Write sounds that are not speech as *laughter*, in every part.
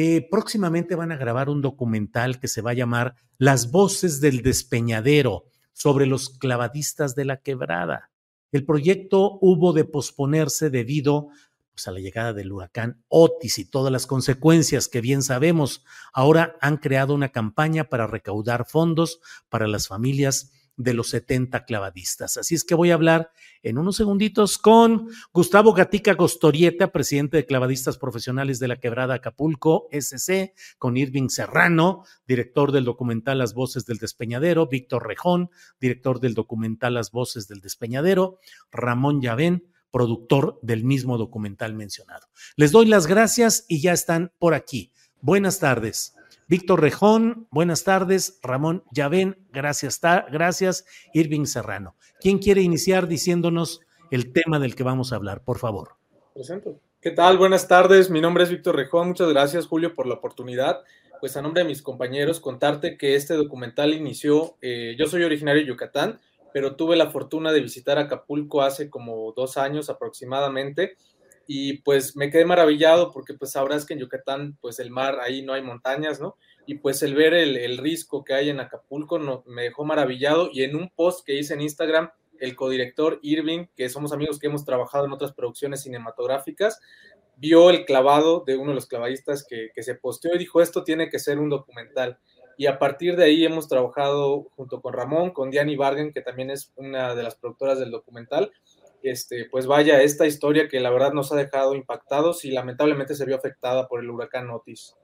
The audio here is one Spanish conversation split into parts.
Eh, próximamente van a grabar un documental que se va a llamar Las voces del despeñadero sobre los clavadistas de la quebrada. El proyecto hubo de posponerse debido pues, a la llegada del huracán Otis y todas las consecuencias que bien sabemos. Ahora han creado una campaña para recaudar fondos para las familias de los 70 clavadistas. Así es que voy a hablar en unos segunditos con Gustavo Gatica Gostorieta, presidente de Clavadistas Profesionales de la Quebrada Acapulco, SC, con Irving Serrano, director del documental Las Voces del Despeñadero, Víctor Rejón, director del documental Las Voces del Despeñadero, Ramón Yavén, productor del mismo documental mencionado. Les doy las gracias y ya están por aquí. Buenas tardes. Víctor Rejón, buenas tardes. Ramón Yavén, gracias, gracias. Irving Serrano. ¿Quién quiere iniciar diciéndonos el tema del que vamos a hablar? Por favor. Presento. ¿Qué tal? Buenas tardes. Mi nombre es Víctor Rejón. Muchas gracias, Julio, por la oportunidad. Pues a nombre de mis compañeros, contarte que este documental inició, eh, yo soy originario de Yucatán, pero tuve la fortuna de visitar Acapulco hace como dos años aproximadamente y pues me quedé maravillado porque pues sabrás que en Yucatán pues el mar ahí no hay montañas, ¿no? Y pues el ver el, el risco que hay en Acapulco no, me dejó maravillado y en un post que hice en Instagram el codirector Irving, que somos amigos que hemos trabajado en otras producciones cinematográficas, vio el clavado de uno de los clavadistas que, que se posteó y dijo esto tiene que ser un documental. Y a partir de ahí hemos trabajado junto con Ramón, con Diani Bargen, que también es una de las productoras del documental, este, pues vaya, esta historia que la verdad nos ha dejado impactados y lamentablemente se vio afectada por el huracán Otis.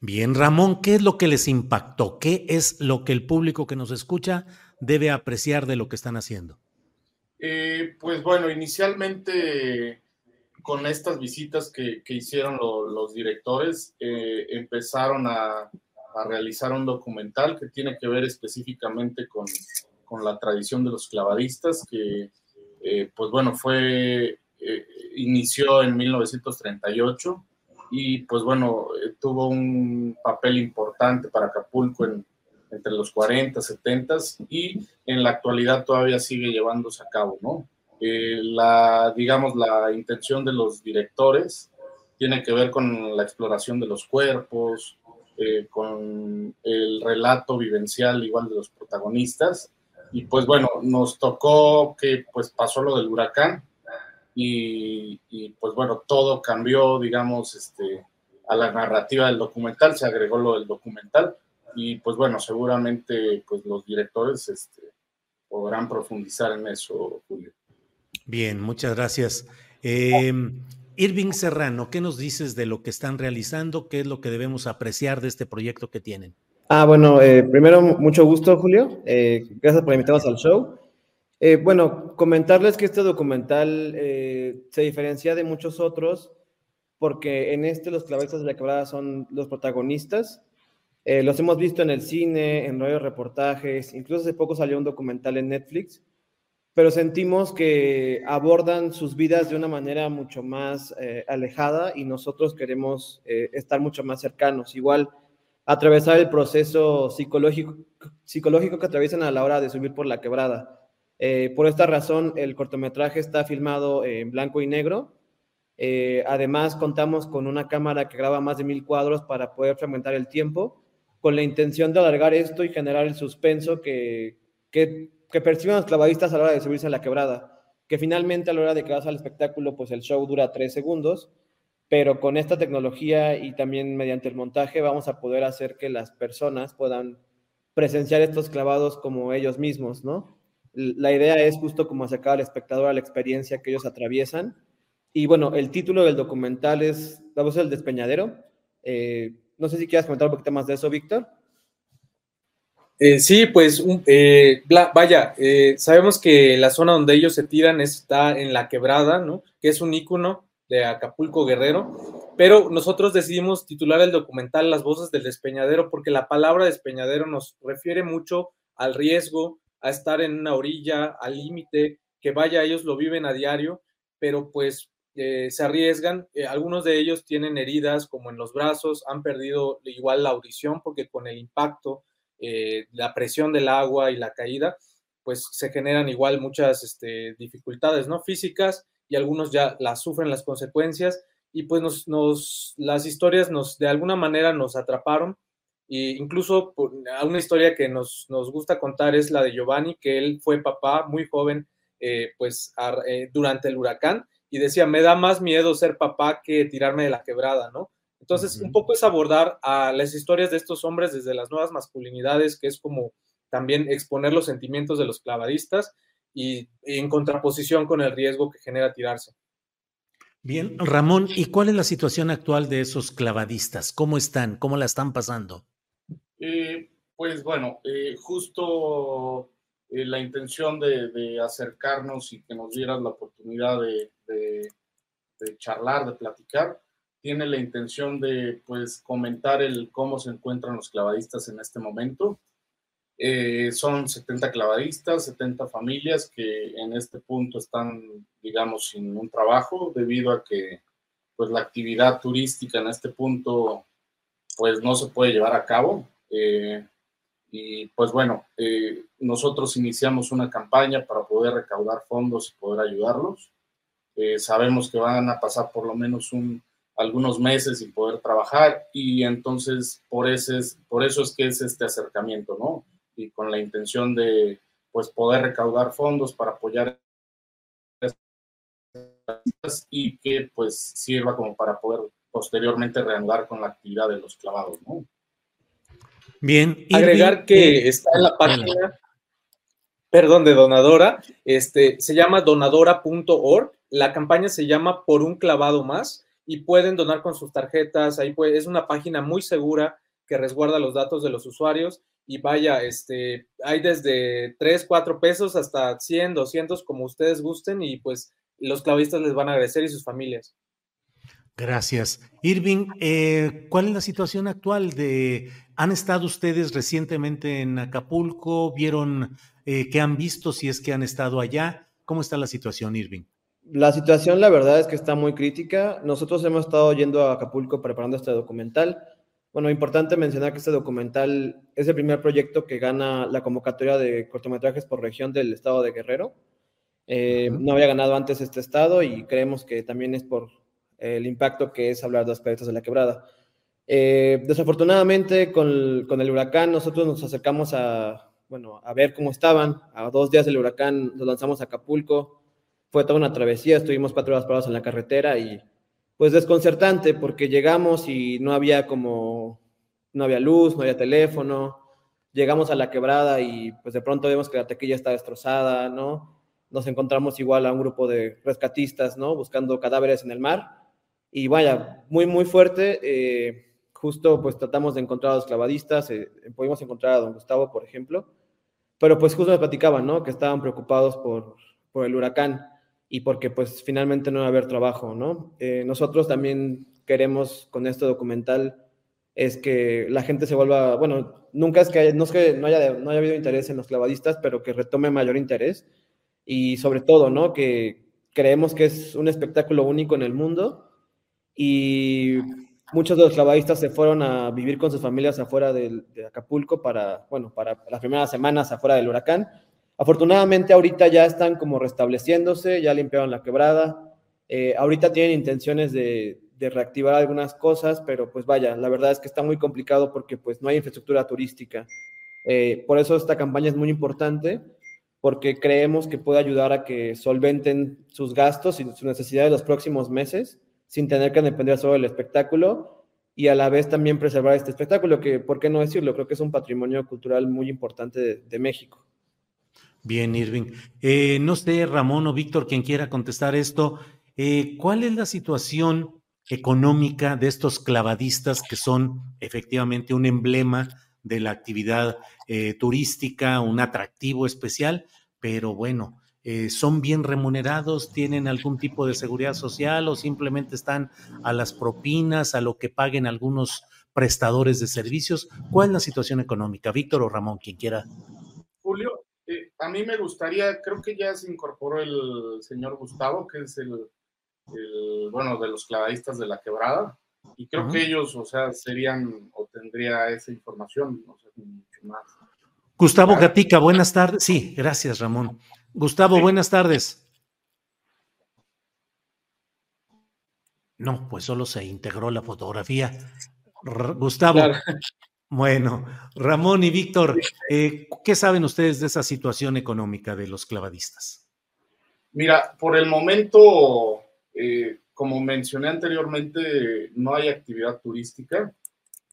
Bien, Ramón, ¿qué es lo que les impactó? ¿Qué es lo que el público que nos escucha debe apreciar de lo que están haciendo? Eh, pues bueno, inicialmente con estas visitas que, hicieron los directores, eh, empezaron a, realizar un documental que tiene que ver específicamente con, con la tradición de los clavadistas, que eh, pues bueno, fue, eh, inició en 1938 y pues bueno, eh, tuvo un papel importante para Acapulco entre los 40, 70 y en la actualidad todavía sigue llevándose a cabo, ¿no? la, digamos, la intención de los directores tiene que ver con la exploración de los cuerpos, con el relato vivencial igual de los protagonistas y pues bueno, nos tocó que pues pasó lo del huracán y, pues bueno, todo cambió, digamos, este, a la narrativa del documental, se agregó lo del documental y pues bueno, seguramente pues los directores este, podrán profundizar en eso, Julio. Bien, muchas gracias. Eh, Irving Serrano, ¿qué nos dices de lo que están realizando? ¿Qué es lo que debemos apreciar de este proyecto que tienen? Ah, bueno, eh, primero, mucho gusto, Julio. Eh, gracias por invitarnos al show. Eh, bueno, comentarles que este documental se diferencia de muchos otros porque en este los clavalistas de la quebrada son los protagonistas. Los hemos visto en el cine, en radio reportajes, incluso hace poco salió un documental en Netflix, pero sentimos que abordan sus vidas de una manera mucho más alejada y nosotros queremos estar mucho más cercanos. Igual, atravesar el proceso psicológico, que atraviesan a la hora de subir por la quebrada. Eh, por esta razón, el cortometraje está filmado en blanco y negro. Eh, además, contamos con una cámara que graba más de mil cuadros para poder fragmentar el tiempo, con la intención de alargar esto y generar el suspenso que, perciben los clavadistas a la hora de subirse a la quebrada. Que finalmente, a la hora de que vas al espectáculo, pues el show dura tres segundos, pero con esta tecnología y también mediante el montaje vamos a poder hacer que las personas puedan presenciar estos clavados como ellos mismos, ¿no? La idea es justo como acercar al espectador a la experiencia que ellos atraviesan. Y bueno, el título del documental es La voz del despeñadero. Eh, no sé si quieras comentar un poquito más de eso, Víctor. Eh, sí, pues eh, vaya, sabemos que la zona donde ellos se tiran está en la quebrada, ¿no? Que es un ícono de Acapulco Guerrero, pero nosotros decidimos titular el documental Las voces del despeñadero porque la palabra despeñadero nos refiere mucho al riesgo, a estar en una orilla, al límite, que vaya, ellos lo viven a diario, pero pues eh, se arriesgan. Eh, algunos de ellos tienen heridas como en los brazos, han perdido igual la audición porque con el impacto, eh, la presión del agua y la caída, pues se generan igual muchas este, dificultades ¿no? físicas y algunos ya las sufren las consecuencias y pues nos, nos, las historias nos de alguna manera nos atraparon e incluso una historia que nos, nos, gusta contar es la de Giovanni, que él fue papá muy joven, eh, pues a, eh, durante el huracán, y decía, me da más miedo ser papá que tirarme de la quebrada, ¿no? Entonces, uh -huh. un poco es abordar a las historias de estos hombres desde las nuevas masculinidades, que es como también exponer los sentimientos de los clavadistas y, y en contraposición con el riesgo que genera tirarse. Bien, Ramón, ¿y cuál es la situación actual de esos clavadistas? ¿Cómo están? ¿Cómo la están pasando? Eh, pues bueno, eh, justo eh, la intención de, de, acercarnos y que nos dieras la oportunidad de, de, de, charlar, de platicar, tiene la intención de pues comentar el cómo se encuentran los clavadistas en este momento. Eh, son 70 clavadistas, 70 familias que en este punto están, digamos, sin un trabajo debido a que pues la actividad turística en este punto pues no se puede llevar a cabo. Eh, y pues bueno, eh, nosotros iniciamos una campaña para poder recaudar fondos y poder ayudarlos. Eh, sabemos que van a pasar por lo menos un, algunos meses sin poder trabajar y entonces por, ese, por eso es que es este acercamiento, ¿no? Y con la intención de pues poder recaudar fondos para apoyar y que pues sirva como para poder posteriormente reanudar con la actividad de los clavados, ¿no? Bien. Agregar que está en la página, perdón, de donadora, este, se llama donadora.org, la campaña se llama Por un clavado más y pueden donar con sus tarjetas, ahí puede, es una página muy segura que resguarda los datos de los usuarios y vaya, este, hay desde 3, 4 pesos hasta 100, 200, como ustedes gusten y pues los clavistas les van a agradecer y sus familias. Gracias. Irving, eh, ¿cuál es la situación actual de, han estado ustedes recientemente en Acapulco? ¿Vieron eh, qué han visto si es que han estado allá? ¿Cómo está la situación, Irving? La situación, la verdad es que está muy crítica. Nosotros hemos estado yendo a Acapulco preparando este documental. Bueno, importante mencionar que este documental es el primer proyecto que gana la convocatoria de cortometrajes por región del estado de Guerrero. Eh, uh -huh. No había ganado antes este estado y creemos que también es por el impacto que es hablar de los proyectos de la quebrada. Eh, desafortunadamente, con, con, el huracán, nosotros nos acercamos a, bueno, a ver cómo estaban. A dos días del huracán nos lanzamos a Acapulco. Fue toda una travesía, estuvimos cuatro horas parados en la carretera y pues desconcertante porque llegamos y no había como, no había luz, no había teléfono. Llegamos a la quebrada y pues de pronto vemos que la tequilla está destrozada, ¿no? Nos encontramos igual a un grupo de rescatistas, ¿no? Buscando cadáveres en el mar. Y vaya, muy, muy fuerte. Eh, justo pues tratamos de encontrar a los clavadistas, eh, pudimos encontrar a don Gustavo, por ejemplo, pero pues justo me platicaban, ¿no? Que estaban preocupados por, por el huracán y porque pues finalmente no iba a haber trabajo, ¿no? Eh, nosotros también queremos con este documental es que la gente se vuelva, bueno, nunca es que, no es que no haya, no haya habido interés en los clavadistas, pero que retome mayor interés y sobre todo, ¿no? Que creemos que es un espectáculo único en el mundo y muchos de los clavadistas se fueron a vivir con sus familias afuera de, Acapulco para, bueno, para las primeras semanas afuera del huracán. Afortunadamente ahorita ya están como restableciéndose, ya limpiaron la quebrada. Eh, ahorita tienen intenciones de, reactivar algunas cosas, pero pues vaya, la verdad es que está muy complicado porque pues no hay infraestructura turística. Eh, por eso esta campaña es muy importante, porque creemos que puede ayudar a que solventen sus gastos y sus necesidades los próximos meses sin tener que depender solo del espectáculo y a la vez también preservar este espectáculo, que, ¿por qué no decirlo? Creo que es un patrimonio cultural muy importante de, México. Bien, Irving. Eh, no sé, Ramón o Víctor, quien quiera contestar esto, eh, ¿cuál es la situación económica de estos clavadistas que son efectivamente un emblema de la actividad eh, turística, un atractivo especial? Pero bueno, eh, son bien remunerados, tienen algún tipo de seguridad social o simplemente están a las propinas, a lo que paguen algunos prestadores de servicios. ¿Cuál es la situación económica? Víctor o Ramón, quien quiera. A mí me gustaría, creo que ya se incorporó el señor Gustavo, que es el, bueno, de los clavadistas de la quebrada, y creo que ellos, o sea, serían o tendría esa información, no sé, mucho más. Gustavo Gatica, buenas tardes. Sí, gracias, Ramón. Gustavo, buenas tardes. No, pues solo se integró la fotografía. Gustavo. Bueno, Ramón y Víctor, eh, ¿qué saben ustedes de esa situación económica de los clavadistas? Mira, por el momento, eh, como mencioné anteriormente, no hay actividad turística.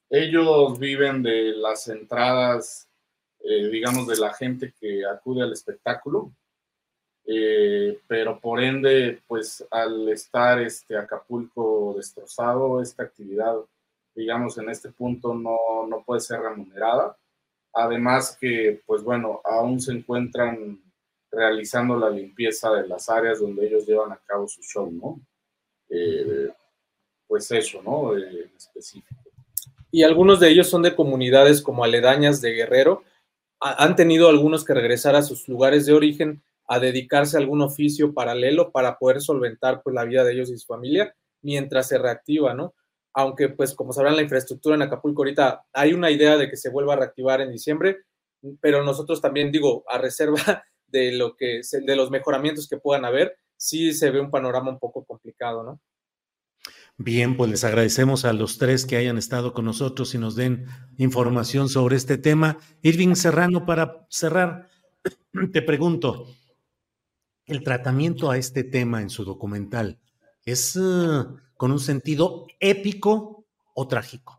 Ellos viven de las entradas, eh, digamos, de la gente que acude al espectáculo. Pero por ende, pues al estar este Acapulco destrozado, esta actividad, digamos, en este punto no, no puede ser remunerada. Además que, pues bueno, aún se encuentran realizando la limpieza de las áreas donde ellos llevan a cabo su show, ¿no? Eh, pues eso, ¿no? Eh, en específico. Y algunos de ellos son de comunidades como aledañas de Guerrero. han tenido algunos que regresar a sus lugares de origen a dedicarse a algún oficio paralelo para poder solventar pues, la vida de ellos y su familia mientras se reactiva, ¿no? Aunque, pues, como sabrán, la infraestructura en Acapulco ahorita hay una idea de que se vuelva a reactivar en diciembre, pero nosotros también, digo, a reserva *laughs* de, lo que, de los mejoramientos que puedan haber, sí se ve un panorama un poco complicado, ¿no? Bien, pues les agradecemos a los tres que hayan estado con nosotros y nos den información sobre este tema. Irving Serrano, para cerrar, *clears throat* te pregunto, el tratamiento a este tema en su documental es eh, con un sentido épico o trágico.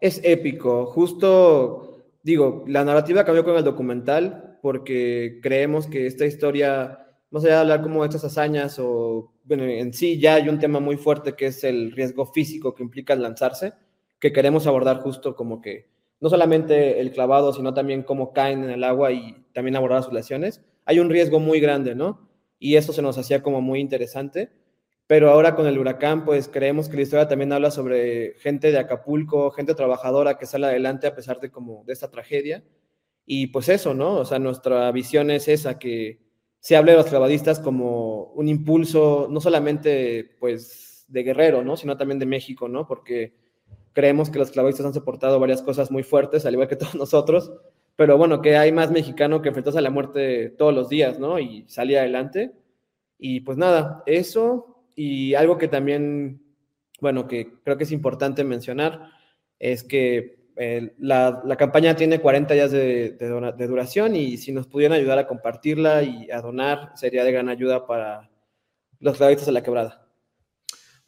Es épico, justo digo, la narrativa cambió con el documental porque creemos que esta historia, más allá de hablar como de estas hazañas o, bueno, en sí ya hay un tema muy fuerte que es el riesgo físico que implica lanzarse, que queremos abordar justo como que no solamente el clavado, sino también cómo caen en el agua y también abordar sus lesiones hay un riesgo muy grande, ¿no? Y eso se nos hacía como muy interesante. Pero ahora con el huracán, pues creemos que la historia también habla sobre gente de Acapulco, gente trabajadora que sale adelante a pesar de como de esta tragedia. Y pues eso, ¿no? O sea, nuestra visión es esa, que se hable de los clavadistas como un impulso, no solamente pues de Guerrero, ¿no? Sino también de México, ¿no? Porque creemos que los clavadistas han soportado varias cosas muy fuertes, al igual que *laughs* todos nosotros, pero bueno, que hay más mexicano que enfrentarse a la muerte todos los días, ¿no? Y salir adelante. Y pues nada, eso y algo que también, bueno, que creo que es importante mencionar, es que la, campaña tiene 40 días de, duración y si nos pudieran ayudar a compartirla y a donar, sería de gran ayuda para los clavadistas de la quebrada.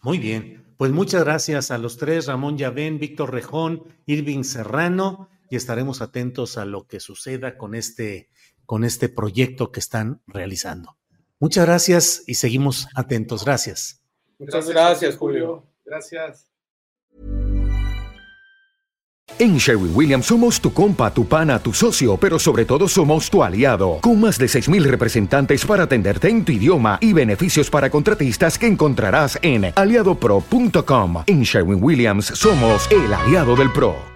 Muy bien, pues muchas gracias a los tres, Ramón Yavén, Víctor Rejón, Irving Serrano, y estaremos atentos a lo que suceda con este, con este proyecto que están realizando. Muchas gracias y seguimos atentos. Gracias. Muchas gracias, Julio. Gracias. En Sherwin Williams somos tu compa, tu pana, tu socio, pero sobre todo somos tu aliado, con más de 6.000 representantes para atenderte en tu idioma y beneficios para contratistas que encontrarás en aliadopro.com. En Sherwin Williams somos el aliado del PRO.